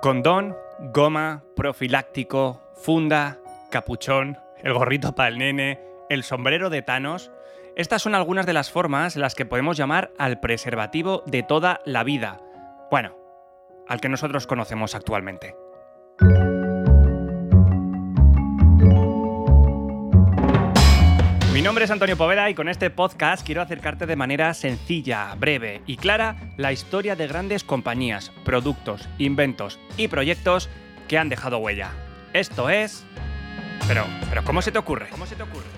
Condón, goma, profiláctico, funda, capuchón, el gorrito para el nene, el sombrero de Thanos. Estas son algunas de las formas en las que podemos llamar al preservativo de toda la vida. Bueno, al que nosotros conocemos actualmente. Nombre es Antonio Poveda y con este podcast quiero acercarte de manera sencilla, breve y clara la historia de grandes compañías, productos, inventos y proyectos que han dejado huella. Esto es... Pero, pero ¿cómo se te ocurre? ¿Cómo se te ocurre?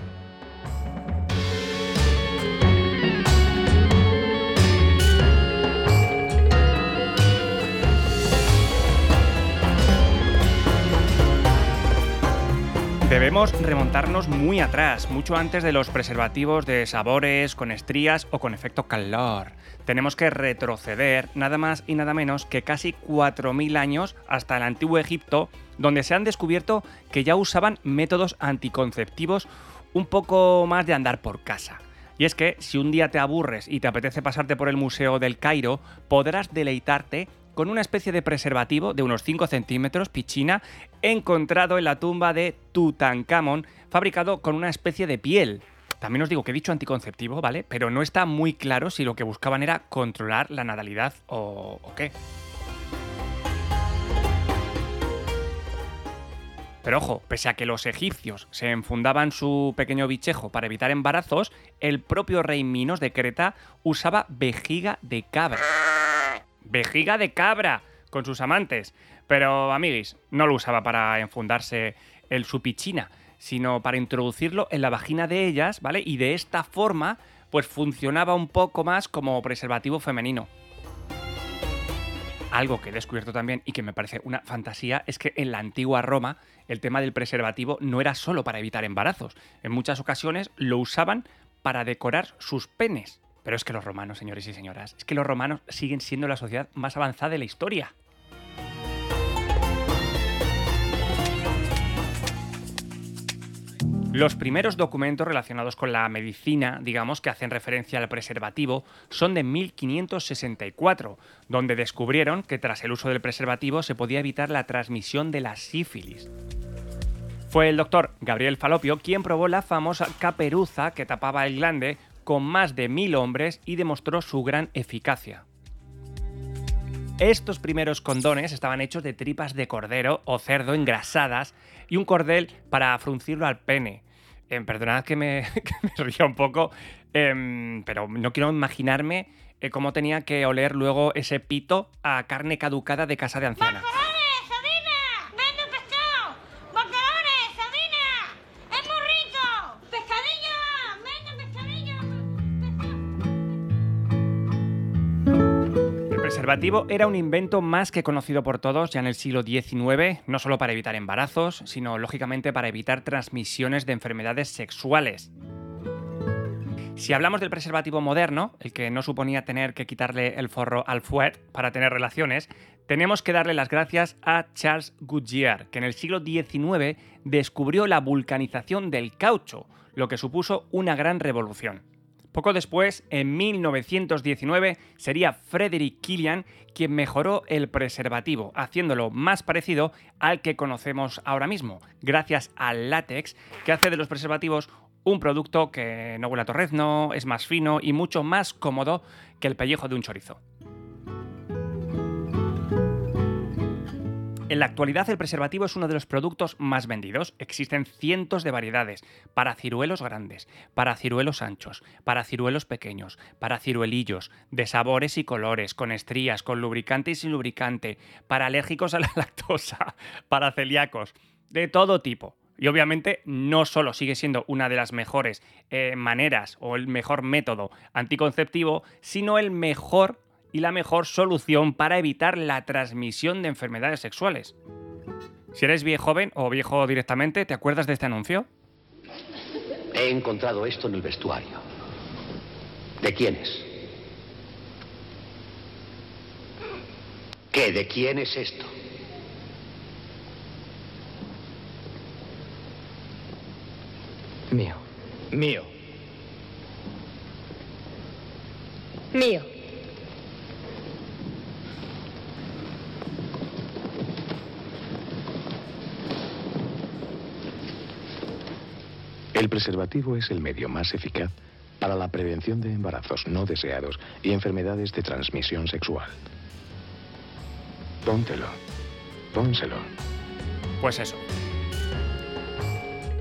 Debemos remontarnos muy atrás, mucho antes de los preservativos de sabores, con estrías o con efecto calor. Tenemos que retroceder nada más y nada menos que casi 4.000 años hasta el antiguo Egipto, donde se han descubierto que ya usaban métodos anticonceptivos un poco más de andar por casa. Y es que si un día te aburres y te apetece pasarte por el Museo del Cairo, podrás deleitarte con una especie de preservativo de unos 5 centímetros, pichina, encontrado en la tumba de Tutankamón, fabricado con una especie de piel. También os digo que he dicho anticonceptivo, ¿vale? Pero no está muy claro si lo que buscaban era controlar la natalidad o, qué. Pero ojo, pese a que los egipcios se enfundaban su pequeño bichejo para evitar embarazos, el propio rey Minos de Creta usaba vejiga de cabra vejiga de cabra con sus amantes. Pero, amiguis, no lo usaba para enfundarse el supichina, sino para introducirlo en la vagina de ellas, ¿vale? Y de esta forma, pues funcionaba un poco más como preservativo femenino. Algo que he descubierto también y que me parece una fantasía es que en la antigua Roma el tema del preservativo no era solo para evitar embarazos. En muchas ocasiones lo usaban para decorar sus penes. Pero es que los romanos, señores y señoras, es que los romanos siguen siendo la sociedad más avanzada de la historia. Los primeros documentos relacionados con la medicina, digamos, que hacen referencia al preservativo, son de 1564, donde descubrieron que tras el uso del preservativo se podía evitar la transmisión de la sífilis. Fue el doctor Gabriel Falopio quien probó la famosa caperuza que tapaba el glande con más de mil hombres y demostró su gran eficacia. Estos primeros condones estaban hechos de tripas de cordero o cerdo engrasadas y un cordel para fruncirlo al pene. Eh, perdonad que me, ría un poco, em, pero no quiero imaginarme eh, cómo tenía que oler luego ese pito a carne caducada de casa de ancianas. Preservativo era un invento más que conocido por todos ya en el siglo XIX, no solo para evitar embarazos, sino lógicamente para evitar transmisiones de enfermedades sexuales. Si hablamos del preservativo moderno, el que no suponía tener que quitarle el forro al fuet para tener relaciones, tenemos que darle las gracias a Charles Goodyear, que en el siglo XIX descubrió la vulcanización del caucho, lo que supuso una gran revolución. Poco después, en 1919, sería Frederick Killian quien mejoró el preservativo, haciéndolo más parecido al que conocemos ahora mismo, gracias al látex, que hace de los preservativos un producto que no huele a torrezno, es más fino y mucho más cómodo que el pellejo de un chorizo. En la actualidad el preservativo es uno de los productos más vendidos. Existen cientos de variedades para ciruelos grandes, para ciruelos anchos, para ciruelos pequeños, para ciruelillos, de sabores y colores, con estrías, con lubricante y sin lubricante, para alérgicos a la lactosa, para celíacos, de todo tipo. Y obviamente no solo sigue siendo una de las mejores eh, maneras o el mejor método anticonceptivo, sino el mejor y la mejor solución para evitar la transmisión de enfermedades sexuales. Si eres viejo joven o viejo directamente, ¿te acuerdas de este anuncio? He encontrado esto en el vestuario. ¿De quién es? ¿Qué? ¿De quién es esto? Mío. Mío. Mío. El preservativo es el medio más eficaz para la prevención de embarazos no deseados y enfermedades de transmisión sexual. Póntelo. Pónselo. Pues eso.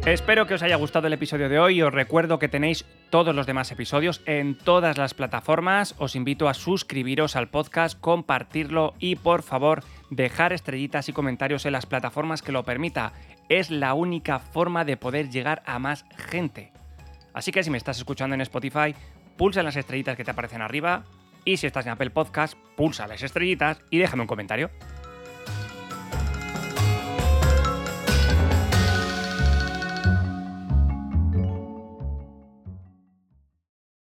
Espero que os haya gustado el episodio de hoy. Os recuerdo que tenéis todos los demás episodios en todas las plataformas. Os invito a suscribiros al podcast, compartirlo y por favor dejar estrellitas y comentarios en las plataformas que lo permita. Es la única forma de poder llegar a más gente. Así que si me estás escuchando en Spotify, pulsa en las estrellitas que te aparecen arriba. Y si estás en Apple Podcast, pulsa las estrellitas y déjame un comentario.